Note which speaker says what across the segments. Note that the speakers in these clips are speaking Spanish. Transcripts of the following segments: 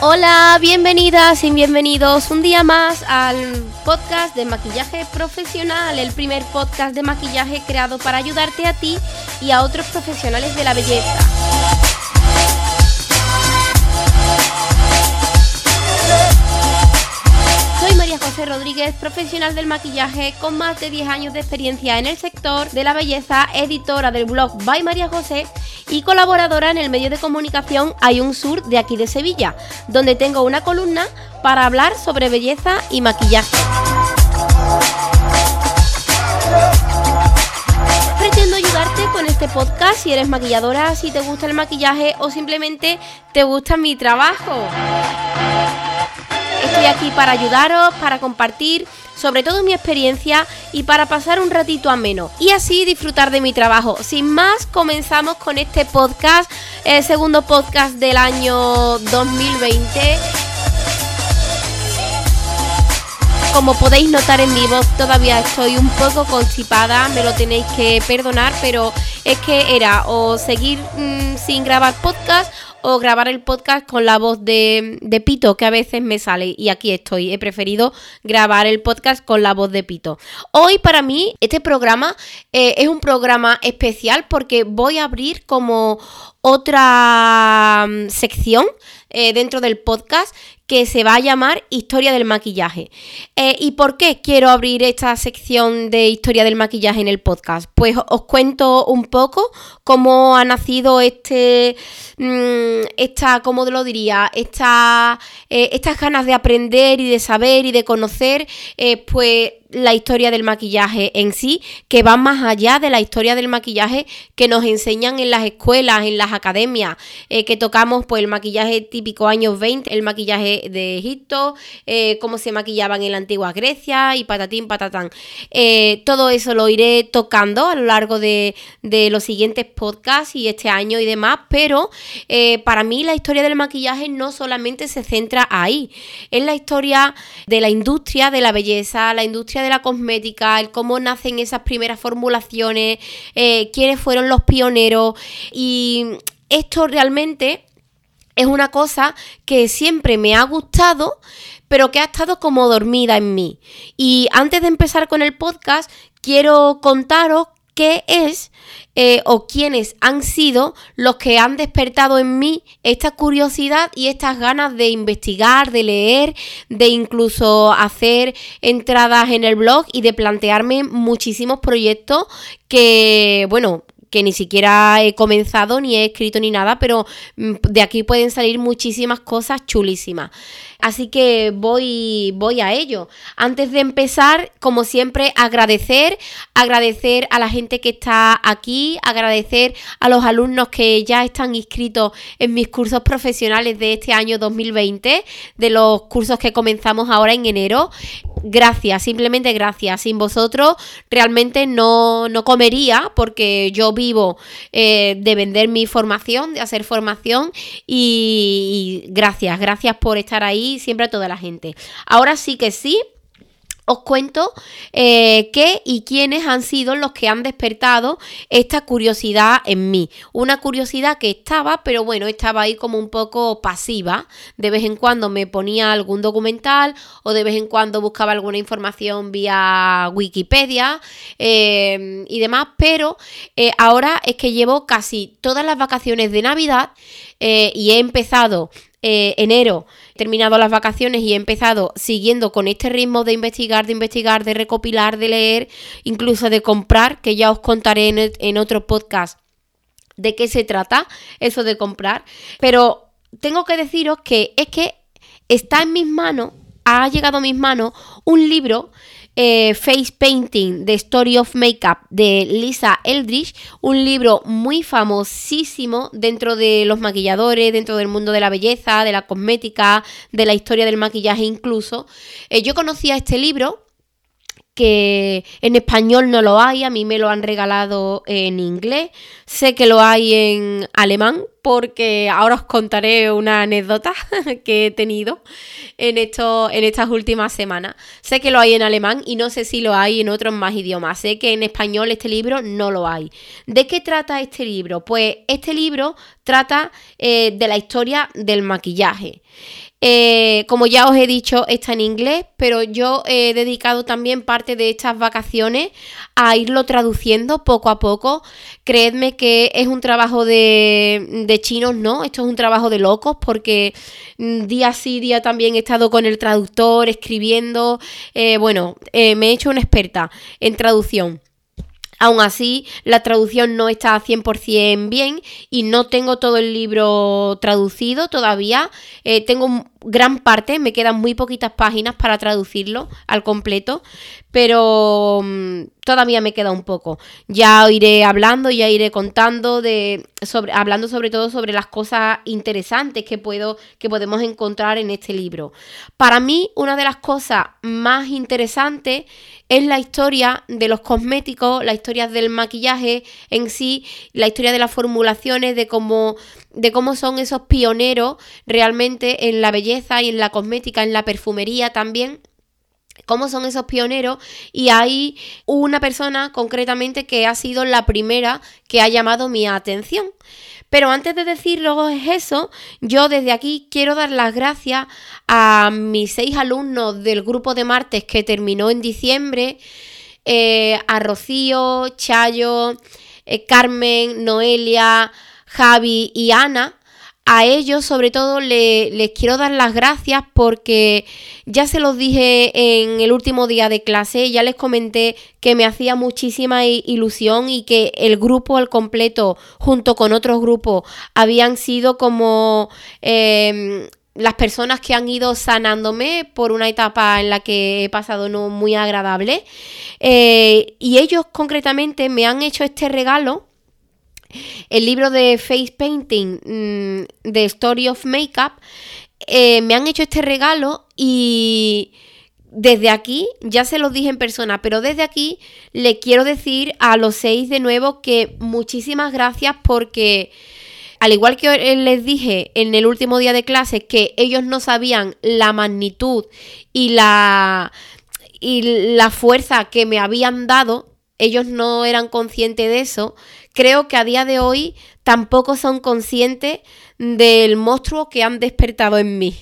Speaker 1: Hola, bienvenidas y bienvenidos un día más al podcast de maquillaje profesional, el primer podcast de maquillaje creado para ayudarte a ti y a otros profesionales de la belleza. Rodríguez, profesional del maquillaje con más de 10 años de experiencia en el sector de la belleza, editora del blog By María José y colaboradora en el medio de comunicación Hay un Sur de aquí de Sevilla, donde tengo una columna para hablar sobre belleza y maquillaje. Pretendo ayudarte con este podcast si eres maquilladora, si te gusta el maquillaje o simplemente te gusta mi trabajo. Estoy aquí para ayudaros, para compartir sobre todo mi experiencia y para pasar un ratito ameno y así disfrutar de mi trabajo. Sin más, comenzamos con este podcast, el segundo podcast del año 2020. Como podéis notar en mi voz, todavía estoy un poco constipada, me lo tenéis que perdonar, pero es que era o seguir mm, sin grabar podcast o grabar el podcast con la voz de, Pito, que a veces me sale. Y aquí estoy. He preferido grabar el podcast con la voz de Pito. Hoy para mí este programa eh, es un programa especial porque voy a abrir como otra mm, sección eh, dentro del podcast que se va a llamar Historia del Maquillaje. Eh, ¿Y por qué quiero abrir esta sección de Historia del Maquillaje en el podcast? Pues os cuento un poco cómo ha nacido este, mm, esta, ¿cómo lo diría? Esta, eh, estas ganas de aprender y de saber y de conocer, pues la historia del maquillaje en sí, que va más allá de la historia del maquillaje que nos enseñan en las escuelas, en las academias, eh, que tocamos pues el maquillaje típico años 20, el maquillaje de Egipto, eh, cómo se maquillaban en la antigua Grecia y patatín, patatán. Eh, todo eso lo iré tocando a lo largo de, de, los siguientes podcasts y este año y demás, pero para mí la historia del maquillaje no solamente se centra ahí, es la historia de la industria de la belleza, la industria de la cosmética, el cómo nacen esas primeras formulaciones, eh, quiénes fueron los pioneros y esto realmente es una cosa que siempre me ha gustado, pero que ha estado como dormida en mí. Y antes de empezar con el podcast, quiero contaros qué es eh, o quiénes han sido los que han despertado en mí esta curiosidad y estas ganas de investigar, de leer, de incluso hacer entradas en el blog y de plantearme muchísimos proyectos que, bueno, que ni siquiera he comenzado ni he escrito ni nada, pero mm, de aquí pueden salir muchísimas cosas chulísimas. Así que voy, voy a ello. Antes de empezar, como siempre, agradecer, agradecer a la gente que está aquí, agradecer a los alumnos que ya están inscritos en mis cursos profesionales de este año 2020, de los cursos que comenzamos ahora en enero. Gracias, simplemente gracias. Sin vosotros realmente no, no comería porque yo vivo eh, de vender mi formación, de hacer formación y gracias, gracias por estar ahí siempre a toda la gente. Ahora sí que sí, os cuento eh, qué y quiénes han sido los que han despertado esta curiosidad en mí. Una curiosidad que estaba, pero bueno, estaba ahí como un poco pasiva. De vez en cuando me ponía algún documental o de vez en cuando buscaba alguna información vía Wikipedia eh, y demás, pero eh, ahora es que llevo casi todas las vacaciones de Navidad y he empezado enero terminado las vacaciones y he empezado siguiendo con este ritmo de investigar, de investigar, de recopilar, de leer, incluso de comprar, que ya os contaré en, en otro podcast de qué se trata eso de comprar. Pero tengo que deciros que es que está en mis manos, ha llegado a mis manos un libro eh, Face Painting, The Story of Makeup de Lisa Eldridge, un libro muy famosísimo dentro de los maquilladores, dentro del mundo de la belleza, de la cosmética, de la historia del maquillaje incluso. Eh, yo conocía este libro que en español no lo hay, a mí me lo han regalado en inglés, sé que lo hay en alemán, porque ahora os contaré una anécdota que he tenido en, esto, en estas últimas semanas. Sé que lo hay en alemán y no sé si lo hay en otros más idiomas. Sé que en español este libro no lo hay. ¿De qué trata este libro? Pues este libro trata eh, de la historia del maquillaje. Eh, como ya os he dicho, está en inglés, pero yo he dedicado también parte de estas vacaciones a irlo traduciendo poco a poco. Creedme que es un trabajo de, de chinos, ¿no? Esto es un trabajo de locos porque mm, día sí, día también he estado con el traductor, escribiendo. Eh, bueno, eh, me he hecho una experta en traducción. Aún así, la traducción no está 100% bien y no tengo todo el libro traducido todavía. Eh, tengo gran parte, me quedan muy poquitas páginas para traducirlo al completo, pero mm, todavía me queda un poco. Ya iré hablando, ya iré contando de sobre hablando sobre todo sobre las cosas interesantes que puedo que podemos encontrar en este libro. Para mí una de las cosas más interesantes es la historia de los cosméticos, la historia del maquillaje en sí, la historia de las formulaciones, de cómo de cómo son esos pioneros realmente en la belleza y en la cosmética, en la perfumería también cómo son esos pioneros y hay una persona concretamente que ha sido la primera que ha llamado mi atención. Pero antes de decirlo es eso, yo desde aquí quiero dar las gracias a mis seis alumnos del grupo de martes que terminó en diciembre, eh, a Rocío, Chayo, eh, Carmen, Noelia, Javi y Ana, a ellos sobre todo les quiero dar las gracias porque ya se los dije en el último día de clase, ya les comenté que me hacía muchísima ilusión y que el grupo al completo junto con otros grupos habían sido como... Em, las personas que han ido sanándome por una etapa en la que he pasado no muy agradable. Eh, y ellos concretamente me han hecho este regalo el libro de Face Painting mm, de Story of Makeup, eh, me han hecho este regalo y desde aquí, ya se los dije en persona, pero desde aquí le quiero decir a los seis de nuevo que muchísimas gracias porque al igual que les dije en el último día de clase que ellos no sabían la magnitud y la y la fuerza que me habían dado, ellos no eran conscientes de eso, creo que a día de hoy tampoco son conscientes del monstruo que han despertado en mí.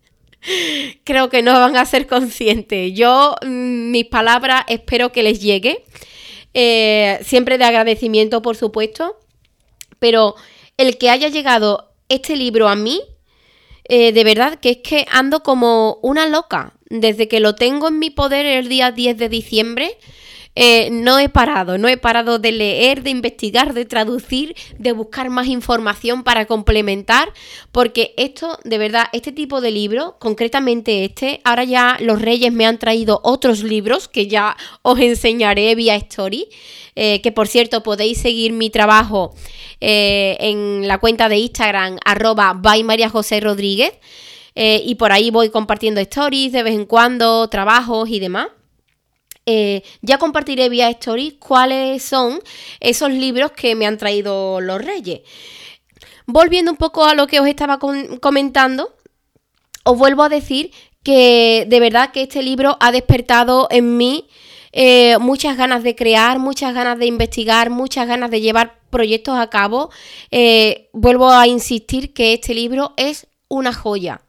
Speaker 1: creo que no van a ser conscientes. Yo, mm, mis palabras, espero que les llegue. Eh, siempre de agradecimiento, por supuesto. Pero el que haya llegado este libro a mí, eh, de verdad que es que ando como una loca. Desde que lo tengo en mi poder el día 10 de diciembre, eh, no he parado, no he parado de leer, de investigar, de traducir, de buscar más información para complementar, porque esto, de verdad, este tipo de libro, concretamente este, ahora ya los reyes me han traído otros libros que ya os enseñaré vía story. Eh, que por cierto podéis seguir mi trabajo eh, en la cuenta de Instagram arroba by María José Rodríguez y por ahí voy compartiendo stories de vez en cuando, trabajos y demás. Eh, ya compartiré vía stories cuáles son esos libros que me han traído los reyes. Volviendo un poco a lo que os estaba comentando, os vuelvo a decir que de verdad que este libro ha despertado en mí eh, muchas ganas de crear, muchas ganas de investigar, muchas ganas de llevar proyectos a cabo. Eh, vuelvo a insistir que este libro es una joya,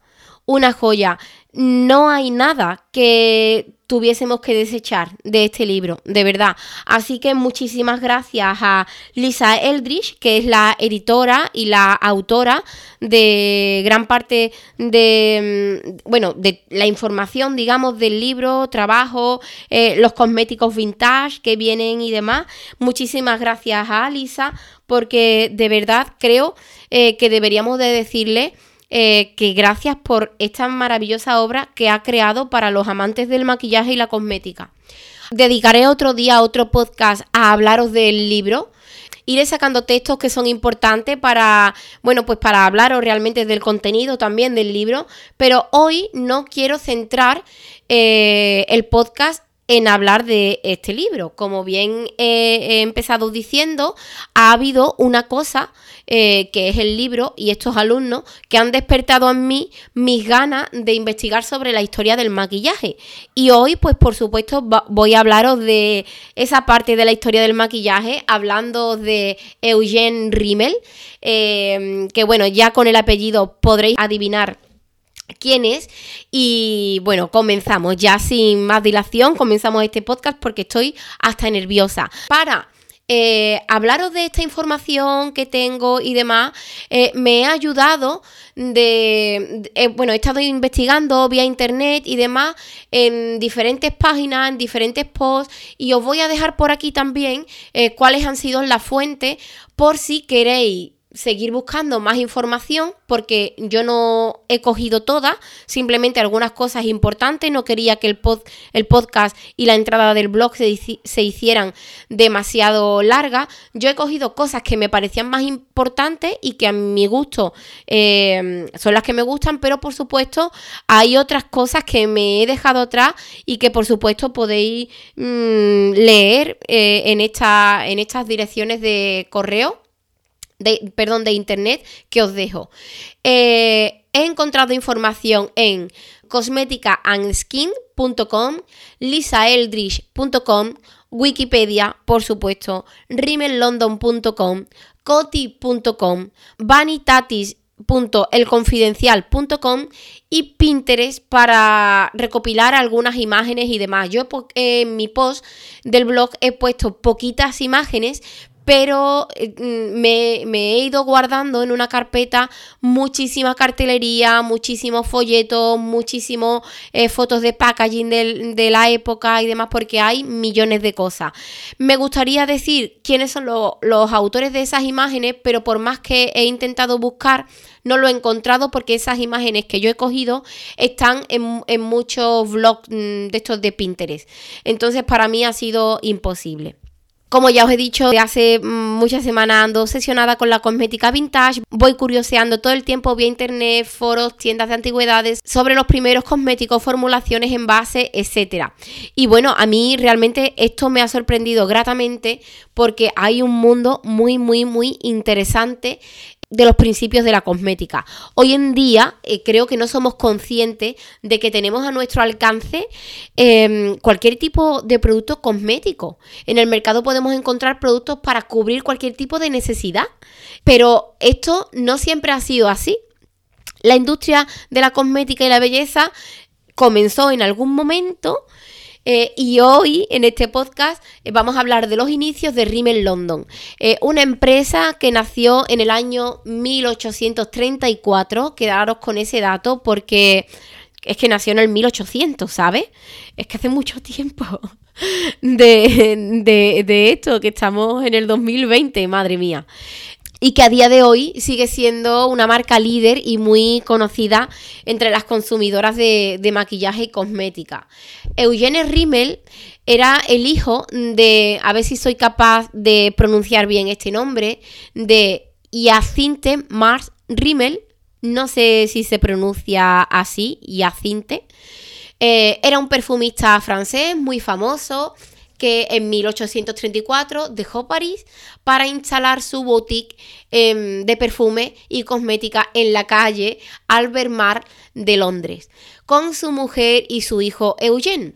Speaker 1: una joya. No hay nada que tuviésemos que desechar de este libro, de verdad. Así que muchísimas gracias a Lisa Eldridge, que es la editora y la autora de gran parte de, mm, bueno, de la información, digamos, del libro, trabajo, eh, los cosméticos vintage que vienen y demás. Muchísimas gracias a Lisa, porque de verdad creo eh, que deberíamos de decirle eh, que gracias por esta maravillosa obra que ha creado para los amantes del maquillaje y la cosmética. Dedicaré otro día, otro podcast a hablaros del libro. Iré sacando textos que son importantes para, bueno, pues para hablaros realmente del contenido también del libro, pero hoy no quiero centrar eh, el podcast en hablar de este libro. Como bien he empezado diciendo, ha habido una cosa eh, que es el libro y estos alumnos que han despertado en mí mis ganas de investigar sobre la historia del maquillaje. Y hoy, pues por supuesto, voy a hablaros de esa parte de la historia del maquillaje, hablando de Eugene Rimmel, eh, que bueno, ya con el apellido podréis adivinar quién es. Y bueno, comenzamos ya sin más dilación, comenzamos este podcast porque estoy hasta nerviosa. Para eh, hablaros de esta información que tengo y demás, eh, me ha ayudado de, eh, bueno, he estado investigando vía internet y demás en diferentes páginas, en diferentes posts y os voy a dejar por aquí también cuáles han sido las fuentes por si queréis seguir buscando más información porque yo no he cogido todas, simplemente algunas cosas importantes, no quería que el, pod, el podcast y la entrada del blog se, se, hicieran demasiado largas, yo he cogido cosas que me parecían más importantes y que a mi gusto eh, son las que me gustan, pero por supuesto hay otras cosas que me he dejado atrás y que por supuesto podéis mm, leer eh, en, esta, en estas direcciones de correo de, perdón, de internet que os dejo. Eh, he encontrado información en cosmeticaandskin.com, lisaeldridge.com, Wikipedia, por supuesto, rimellondon.com, coti.com, vanitatis.elconfidencial.com y Pinterest para recopilar algunas imágenes y demás. Yo en mi post del blog he puesto poquitas imágenes, pero eh, mm, me, he ido guardando en una carpeta muchísima cartelería, muchísimos folletos, muchísimas eh, fotos de packaging de la época y demás, porque hay millones de cosas. Me gustaría decir quiénes son los autores de esas imágenes, pero por más que he intentado buscar, no lo he encontrado porque esas imágenes que yo he cogido están en, en muchos blogs mm, de estos de Pinterest. Entonces para mí ha sido imposible. Como ya os he dicho, hace muchas semanas ando obsesionada con la cosmética vintage. Voy curioseando todo el tiempo vía internet, foros, tiendas de antigüedades sobre los primeros cosméticos, formulaciones, envases, etc. Y bueno, a mí realmente esto me ha sorprendido gratamente porque hay un mundo muy, muy, muy interesante de los principios de la cosmética. Hoy en día eh, creo que no somos conscientes de que tenemos a nuestro alcance em, cualquier tipo de producto cosmético. En el mercado podemos encontrar productos para cubrir cualquier tipo de necesidad, pero esto no siempre ha sido así. La industria de la cosmética y la belleza comenzó en algún momento eh, y hoy en este podcast eh, vamos a hablar de los inicios de Rimmel London, eh, una empresa que nació en el año 1834. Quedaros con ese dato porque es que nació en el 1800, ¿sabes? Es que hace mucho tiempo de, de esto, que estamos en el 2020, madre mía y que a día de hoy sigue siendo una marca líder y muy conocida entre las consumidoras de, maquillaje y cosmética. Eugene Rimmel era el hijo de, a ver si soy capaz de pronunciar bien este nombre, de Hyacinthe Mars Rimmel, no sé si se pronuncia así, Hyacinthe. Eh, era un perfumista francés muy famoso, que en 1834 dejó París para instalar su boutique em, de perfume y cosmética en la calle Albert Mar de Londres, con su mujer y su hijo Eugene.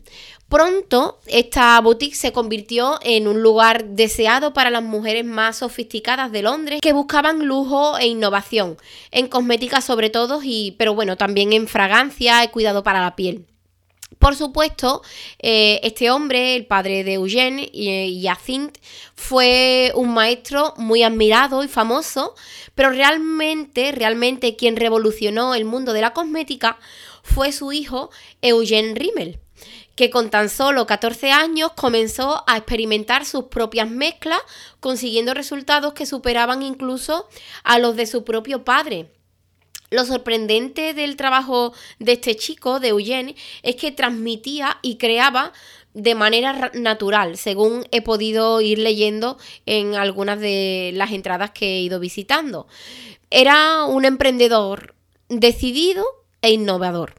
Speaker 1: Pronto esta boutique se convirtió en un lugar deseado para las mujeres más sofisticadas de Londres que buscaban lujo e innovación, en cosmética sobre todo, y, pero bueno, también en fragancia y cuidado para la piel. Por supuesto, eh, este hombre, el padre de Eugène y fue un maestro muy admirado y famoso, pero realmente, realmente quien revolucionó el mundo de la cosmética fue su hijo Eugène Rimmel, que con tan solo 14 años comenzó a experimentar sus propias mezclas, consiguiendo resultados que superaban incluso a los de su propio padre. Lo sorprendente del trabajo de este chico, de Eugene, es que transmitía y creaba de manera natural, según he podido ir leyendo en algunas de las entradas que he ido visitando. Era un emprendedor decidido e innovador.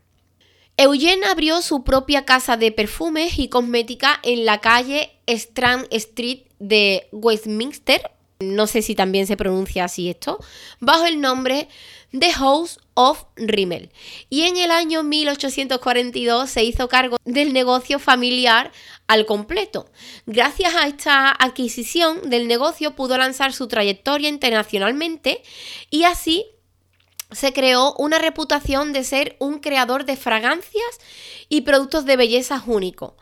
Speaker 1: Eugene abrió su propia casa de perfumes y cosmética en la calle Strand Street de Westminster, no sé si también se pronuncia así esto, bajo el nombre The House of Rimmel. Y en el año 1842 se hizo cargo del negocio familiar al completo. Gracias a esta adquisición del negocio pudo lanzar su trayectoria internacionalmente y así se creó una reputación de ser un creador de fragancias y productos de belleza único.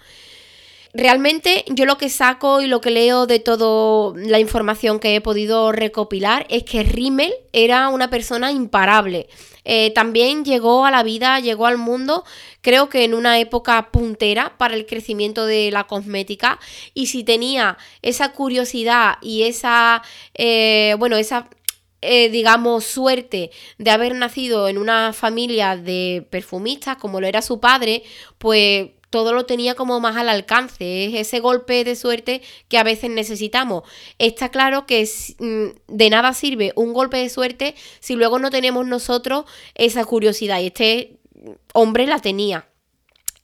Speaker 1: Realmente yo lo que saco y lo que leo de toda la información que he podido recopilar es que Rimmel era una persona imparable. Eh, también llegó a la vida, llegó al mundo, creo que en una época puntera para el crecimiento de la cosmética. Y si tenía esa curiosidad y esa, eh, bueno, esa eh, digamos, suerte de haber nacido en una familia de perfumistas, como lo era su padre, pues todo lo tenía como más al alcance. Es ese golpe de suerte que a veces necesitamos. Está claro que mm, de nada sirve un golpe de suerte si luego no tenemos nosotros esa curiosidad. Y este hombre la tenía.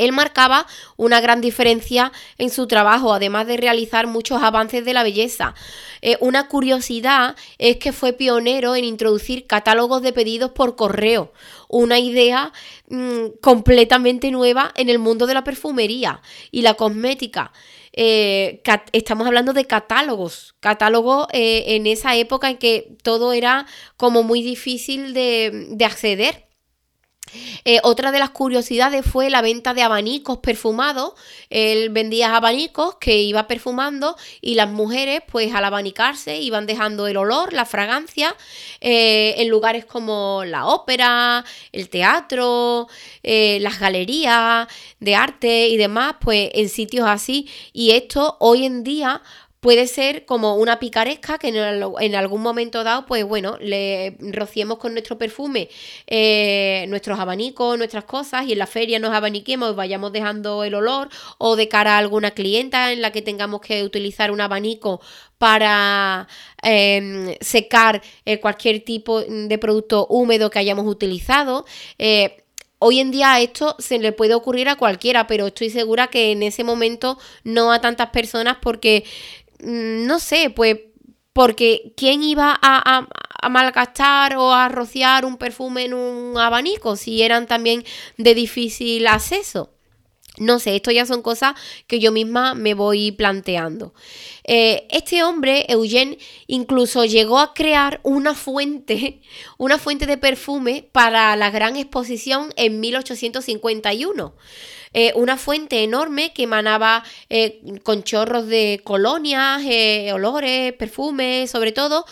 Speaker 1: Él marcaba una gran diferencia en su trabajo, además de realizar muchos avances de la belleza. Eh, una curiosidad es que fue pionero en introducir catálogos de pedidos por correo, una idea mm, completamente nueva en el mundo de la perfumería y la cosmética. Eh, estamos hablando de catálogos, catálogos eh, en esa época en que todo era como muy difícil de acceder. Eh, otra de las curiosidades fue la venta de abanicos perfumados. Él vendía abanicos que iba perfumando y las mujeres, pues al abanicarse, iban dejando el olor, la fragancia, eh, en lugares como la ópera, el teatro, eh, las galerías de arte y demás, pues en sitios así. Y esto hoy en día Puede ser como una picaresca que en, algún momento dado, pues bueno, le rociemos con nuestro perfume eh, nuestros abanicos, nuestras cosas y en la feria nos abaniquemos vayamos dejando el olor o de cara a alguna clienta en la que tengamos que utilizar un abanico para em, secar eh, cualquier tipo de producto húmedo que hayamos utilizado. Eh, Hoy en día esto se le puede ocurrir a cualquiera, pero estoy segura que en ese momento no a tantas personas porque no sé, pues porque ¿quién iba a, a, malgastar o a rociar un perfume en un abanico si eran también de difícil acceso? No sé, esto ya son cosas que yo misma me voy planteando. Eh, este hombre, Eugene, incluso llegó a crear una fuente, una fuente de perfume para la gran exposición en 1851. Eh, una fuente enorme que emanaba eh, con chorros de colonias, eh, olores, perfumes, sobre todo,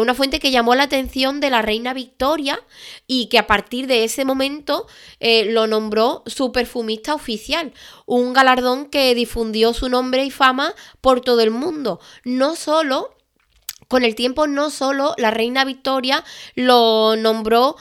Speaker 1: una fuente que llamó la atención de la reina Victoria y que a partir de ese momento lo nombró su perfumista oficial, un galardón que difundió su nombre y fama por todo el mundo, no solo con el tiempo no solo la reina Victoria lo nombró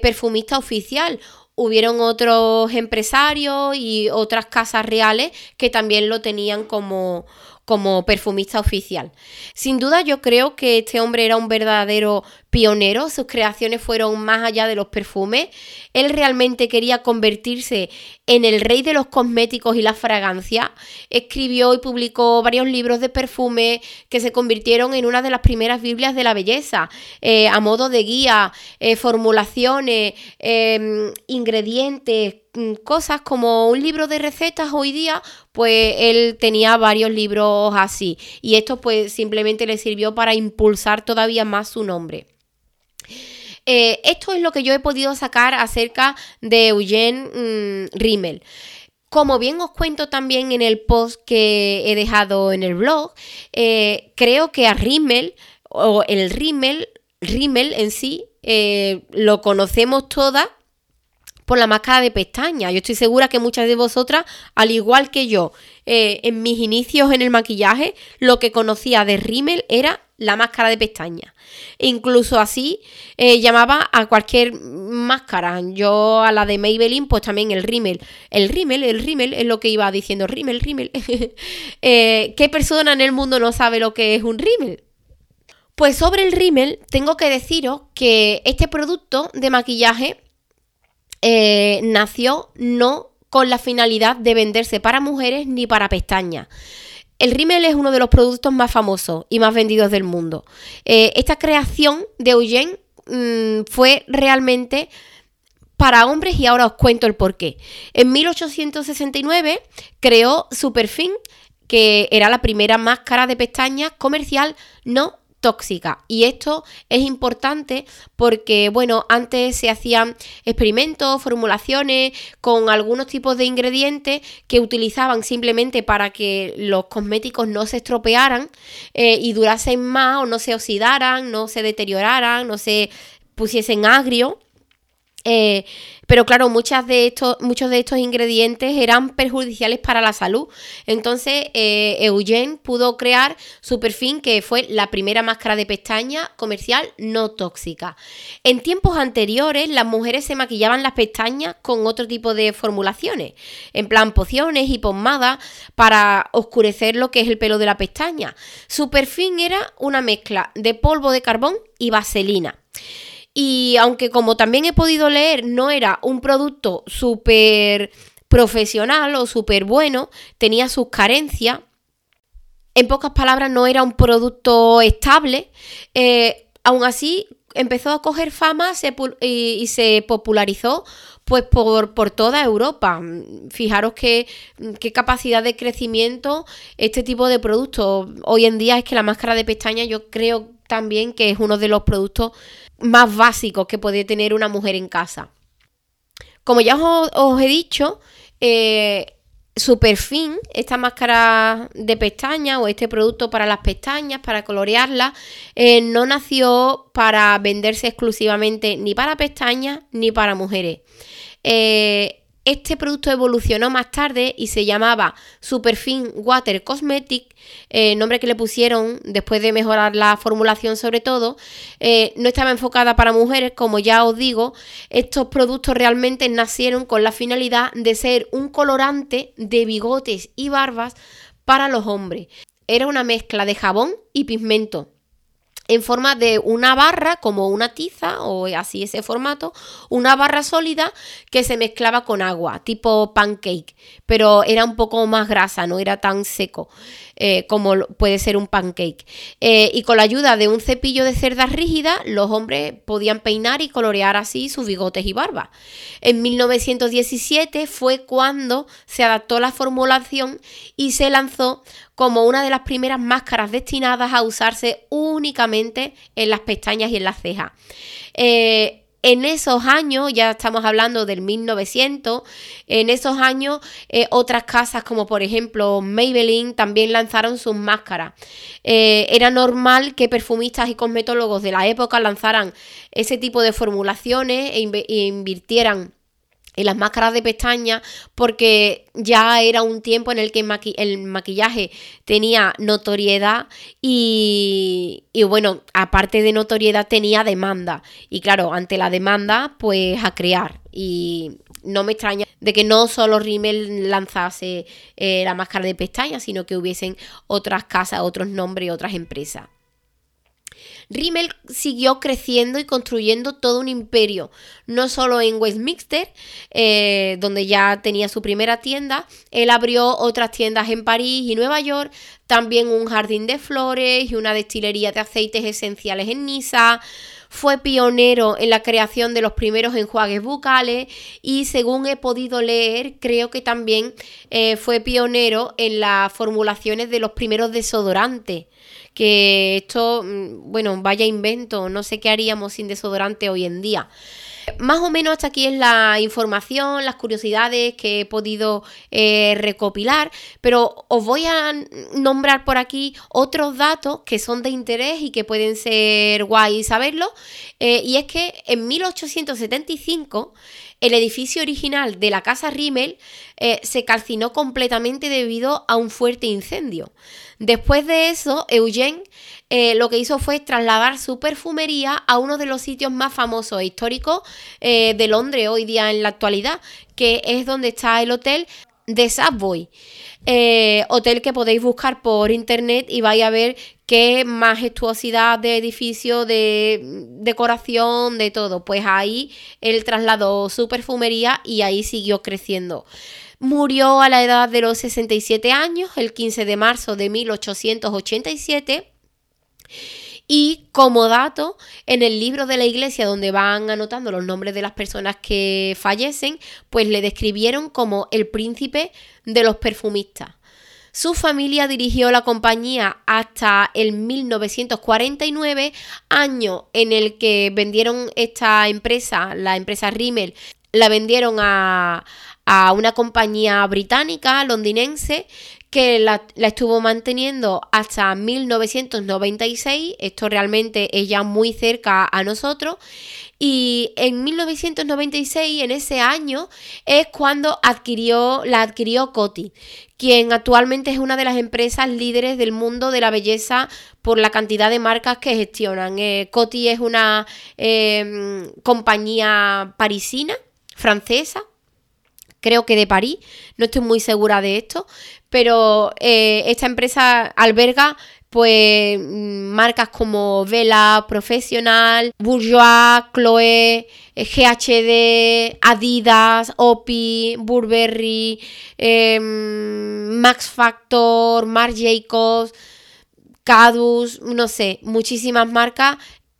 Speaker 1: perfumista oficial, hubieron otros empresarios y otras casas reales que también lo tenían como, como perfumista oficial. Sin duda yo creo que este hombre era un verdadero pionero, sus creaciones fueron más allá de los perfumes, él realmente quería convertirse en el rey de los cosméticos y la fragancia, escribió y publicó varios libros de perfume que se convirtieron en una de las primeras Biblias de la belleza, eh, a modo de guía, eh, formulaciones, em, ingredientes, mm, cosas como un libro de recetas. Hoy día, pues él tenía varios libros así. Y esto pues simplemente le sirvió para impulsar todavía más su nombre. Eh, esto es lo que yo he podido sacar acerca de Eugene mm, Rimmel. Como bien os cuento también en el post que he dejado en el blog, eh, creo que a Rimmel o el Rimmel, Rimmel en sí, eh, lo conocemos todas por la máscara de pestaña. Yo estoy segura que muchas de vosotras, al igual que yo, en mis inicios en el maquillaje, lo que conocía de Rimmel era la máscara de pestaña. incluso así eh, llamaba a cualquier máscara. Yo a la de Maybelline, pues también el rímel. El rímel, el rímel es lo que iba diciendo, rímel, rímel. Eh, ¿Qué persona en el mundo no sabe lo que es un rímel? Pues sobre el rímel tengo que deciros que este producto de maquillaje eh, nació no con la finalidad de venderse para mujeres ni para pestañas. El rímel es uno de los productos más famosos y más vendidos del mundo. Eh, esta creación de Eugene mm, fue realmente para hombres y ahora os cuento el porqué. En 1869 creó Superfin, que era la primera máscara de pestañas comercial no tóxica. Y esto es importante porque, bueno, antes se hacían experimentos, formulaciones con algunos tipos de ingredientes que utilizaban simplemente para que los cosméticos no se estropearan eh, y durasen más o no se oxidaran, no se deterioraran, no se pusiesen agrio. Eh, pero claro, muchos de estos ingredientes eran perjudiciales para la salud. Entonces, eh, Eugene pudo crear Superfin, que fue la primera máscara de pestaña comercial no tóxica. En tiempos anteriores, las mujeres se maquillaban las pestañas con otro tipo de formulaciones, en plan pociones y pomadas para oscurecer lo que es el pelo de la pestaña. Superfin era una mezcla de polvo de carbón y vaselina. Y aunque como también he podido leer, no era un producto súper profesional o súper bueno, tenía sus carencias. En pocas palabras, no era un producto estable. Eh, aún así, empezó a coger fama y, se popularizó pues por, por, toda Europa. Fijaros qué, qué capacidad de crecimiento este tipo de productos. Hoy en día es que la máscara de pestaña yo creo también que es uno de los productos más básicos que puede tener una mujer en casa. Como ya os, he dicho, eh, Superfin, esta máscara de pestañas o este producto para las pestañas, para colorearlas, eh, no nació para venderse exclusivamente ni para pestañas ni para mujeres. Eh, este producto evolucionó más tarde y se llamaba Superfin Water Cosmetic, eh, nombre que le pusieron después de mejorar la formulación sobre todo. Eh, no estaba enfocada para mujeres, como ya os digo, estos productos realmente nacieron con la finalidad de ser un colorante de bigotes y barbas para los hombres. Era una mezcla de jabón y pigmento en forma de una barra, como una tiza, o así ese formato, una barra sólida que se mezclaba con agua, tipo pancake, pero era un poco más grasa, no era tan seco eh, como puede ser un pancake. Eh, y con la ayuda de un cepillo de cerdas rígidas, los hombres podían peinar y colorear así sus bigotes y barbas. En 1917 fue cuando se adaptó la formulación y se lanzó como una de las primeras máscaras destinadas a usarse únicamente en las pestañas y en las cejas. Eh, en esos años, ya estamos hablando del 1900, en esos años eh, otras casas como por ejemplo Maybelline también lanzaron sus máscaras. Eh, era normal que perfumistas y cosmetólogos de la época lanzaran ese tipo de formulaciones e, e invirtieran en las máscaras de pestañas porque ya era un tiempo en el que el maquillaje tenía notoriedad y, bueno, aparte de notoriedad tenía demanda. Y claro, ante la demanda, pues a crear. Y no me extraña de que no solo Rimmel lanzase eh, la máscara de pestañas, sino que hubiesen otras casas, otros nombres otras empresas. Rimmel siguió creciendo y construyendo todo un imperio, no solo en Westminster, eh, donde ya tenía su primera tienda, él abrió otras tiendas en París y Nueva York, también un jardín de flores y una destilería de aceites esenciales en Niza. Fue pionero en la creación de los primeros enjuagues bucales y según he podido leer, creo que también eh, fue pionero en las formulaciones de los primeros desodorantes que esto, mm, bueno, vaya invento, no sé qué haríamos sin desodorante hoy en día. Más o menos hasta aquí es la información, las curiosidades que he podido eh, recopilar, pero os voy a nombrar por aquí otros datos que son de interés y que pueden ser guay saberlo. Eh, y es que en 1875 el edificio original de la casa Rimmel eh, se calcinó completamente debido a un fuerte incendio. Después de eso, Eugene eh, lo que hizo fue trasladar su perfumería a uno de los sitios más famosos e históricos eh, de Londres hoy día en la actualidad, que es donde está el hotel de Savoy. Eh, hotel que podéis buscar por internet y vais a ver qué majestuosidad de edificio, de decoración, de todo. Pues ahí él trasladó su perfumería y ahí siguió creciendo. Murió a la edad de los 67 años, el 15 de marzo de 1887. Y como dato, en el libro de la iglesia donde van anotando los nombres de las personas que fallecen, pues le describieron como el príncipe de los perfumistas. Su familia dirigió la compañía hasta el 1949, año en el que vendieron esta empresa, la empresa Rimmel, la vendieron a, a una compañía británica, londinense, que la, estuvo manteniendo hasta 1996. Esto realmente es ya muy cerca a nosotros. Y en 1996, en ese año, es cuando adquirió, la adquirió Coty, quien actualmente es una de las empresas líderes del mundo de la belleza por la cantidad de marcas que gestionan. Eh, Coty es una em, compañía parisina, francesa, creo que de París, no estoy muy segura de esto, pero eh, esta empresa alberga pues marcas como Vela, Professional, Bourgeois, Chloé, eh, GHD, Adidas, Opi, Burberry, em, Max Factor, Marc Jacobs, Cadus, no sé, muchísimas marcas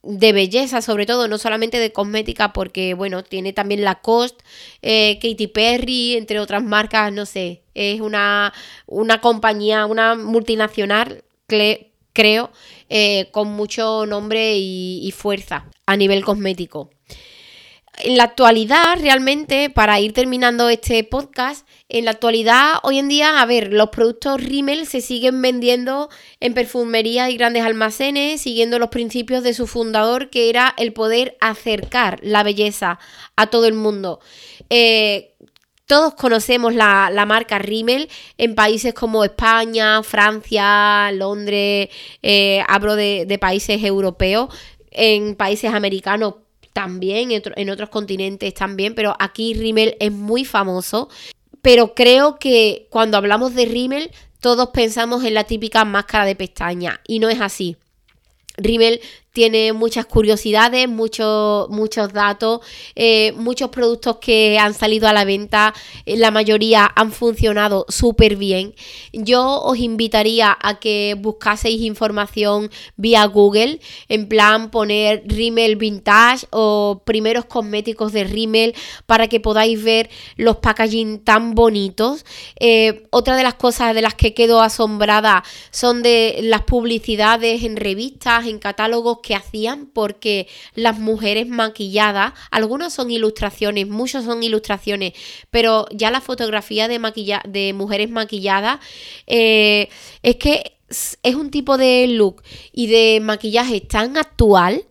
Speaker 1: de belleza, sobre todo, no solamente de cosmética, porque bueno, tiene también Lacoste, eh, Katy Perry, entre otras marcas, no sé, es una, una compañía, una multinacional, creo, eh, con mucho nombre y fuerza a nivel cosmético. En la actualidad, realmente, para ir terminando este podcast, en la actualidad, hoy en día, a ver, los productos Rimmel se siguen vendiendo en perfumería y grandes almacenes, siguiendo los principios de su fundador, que era el poder acercar la belleza a todo el mundo. Eh, todos conocemos la, marca Rimmel en países como España, Francia, Londres, eh, hablo de países europeos, en países americanos también, en otros continentes también, pero aquí Rimmel es muy famoso pero creo que cuando hablamos de Rimmel todos pensamos en la típica máscara de pestaña y no es así. Rimmel tiene muchas curiosidades, muchos, muchos datos, eh, muchos productos que han salido a la venta, eh, la mayoría han funcionado súper bien. Yo os invitaría a que buscaseis información vía Google, en plan poner Rimmel Vintage o primeros cosméticos de Rimmel para que podáis ver los packaging tan bonitos. Eh, otra de las cosas de las que quedo asombrada son de las publicidades en revistas, en catálogos que hacían porque las mujeres maquilladas, algunos son ilustraciones, muchos son ilustraciones, pero ya la fotografía de, maquilla de mujeres maquilladas eh, es que es un tipo de look y de maquillaje tan actual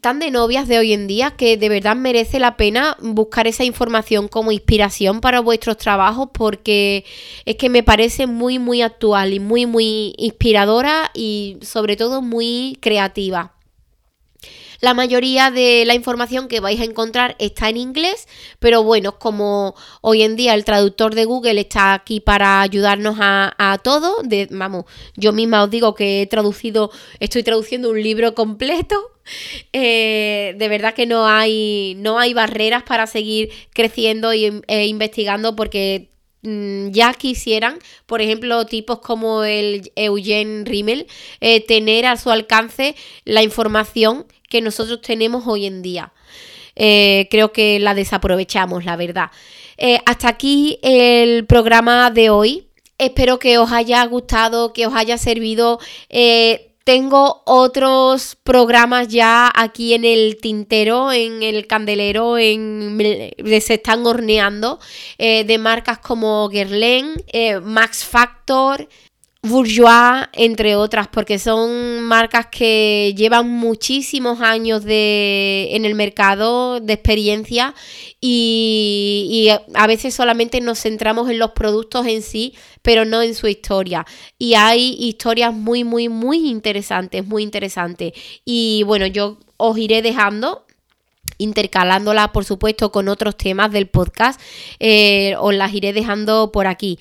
Speaker 1: tan de novias de hoy en día que de verdad merece la pena buscar esa información como inspiración para vuestros trabajos porque es que me parece muy muy actual y muy muy inspiradora y sobre todo muy creativa. La mayoría de la información que vais a encontrar está en inglés, pero bueno, como hoy en día el traductor de Google está aquí para ayudarnos a, a todo, de, vamos, yo misma os digo que he traducido, estoy traduciendo un libro completo. Eh, de verdad que no hay, no hay barreras para seguir creciendo e investigando porque ya quisieran, por ejemplo, tipos como el Eugene Rimmel, eh, tener a su alcance la información que nosotros tenemos hoy en día. Eh, creo que la desaprovechamos, la verdad. Eh, hasta aquí el programa de hoy. Espero que os haya gustado, que os haya servido. Tengo otros programas ya aquí en el tintero, en el candelero, en, se están horneando de marcas como Guerlain, Max Factor, Bourgeois, entre otras, porque son marcas que llevan muchísimos años de, en el mercado de experiencia y, y, a veces solamente nos centramos en los productos en sí, pero no en su historia. Y hay historias muy, muy, muy interesantes, muy interesantes. Y bueno, yo os iré dejando intercalándola por supuesto con otros temas del podcast eh, os las iré dejando por aquí.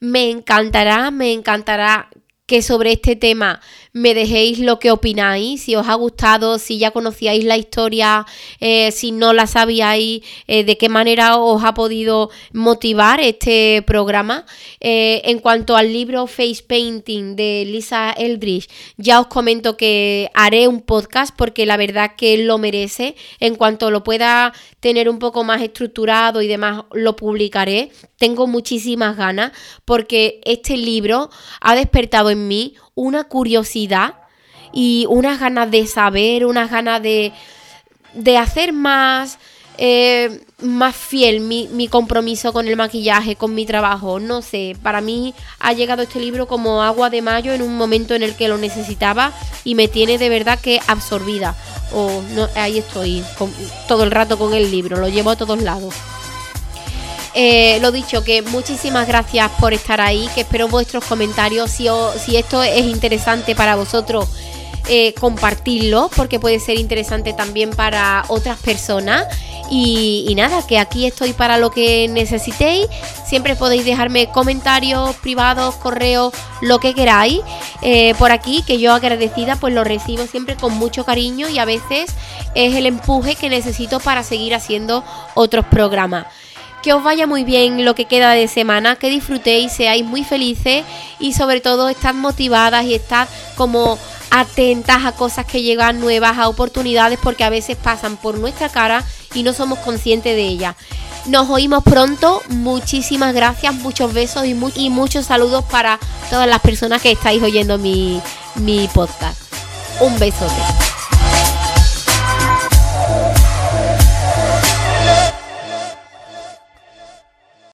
Speaker 1: Me encantará me encantará que sobre este tema me dejéis lo que opináis, si os ha gustado, si ya conocíais la historia, eh, si no la sabíais, eh, de qué manera os ha podido motivar este programa. Eh, en cuanto al libro Face Painting de Lisa Eldridge, ya os comento que haré un podcast porque la verdad que lo merece. En cuanto lo pueda tener un poco más estructurado y demás, lo publicaré. Tengo muchísimas ganas porque este libro ha despertado en mí una curiosidad y unas ganas de saber, unas ganas de, de hacer más, eh, más fiel mi, mi, compromiso con el maquillaje, con mi trabajo. No sé, para mí ha llegado este libro como agua de mayo en un momento en el que lo necesitaba y me tiene de verdad que absorbida. O no, ahí estoy todo el rato con el libro, lo llevo a todos lados. Eh, lo dicho, que muchísimas gracias por estar ahí, que espero vuestros comentarios. Si, si esto es interesante para vosotros, eh, compartirlo, porque puede ser interesante también para otras personas. Y, nada, que aquí estoy para lo que necesitéis. Siempre podéis dejarme comentarios privados, correos, lo que queráis eh, por aquí, que yo agradecida pues lo recibo siempre con mucho cariño y a veces es el empuje que necesito para seguir haciendo otros programas que os vaya muy bien lo que queda de semana, que disfrutéis, seáis muy felices y sobre todo estad motivadas y estad como atentas a cosas que llegan nuevas, a oportunidades porque a veces pasan por nuestra cara y no somos conscientes de ellas. Nos oímos pronto, muchísimas gracias, muchos besos y, y muchos saludos para todas las personas que estáis oyendo mi, mi podcast. Un besote.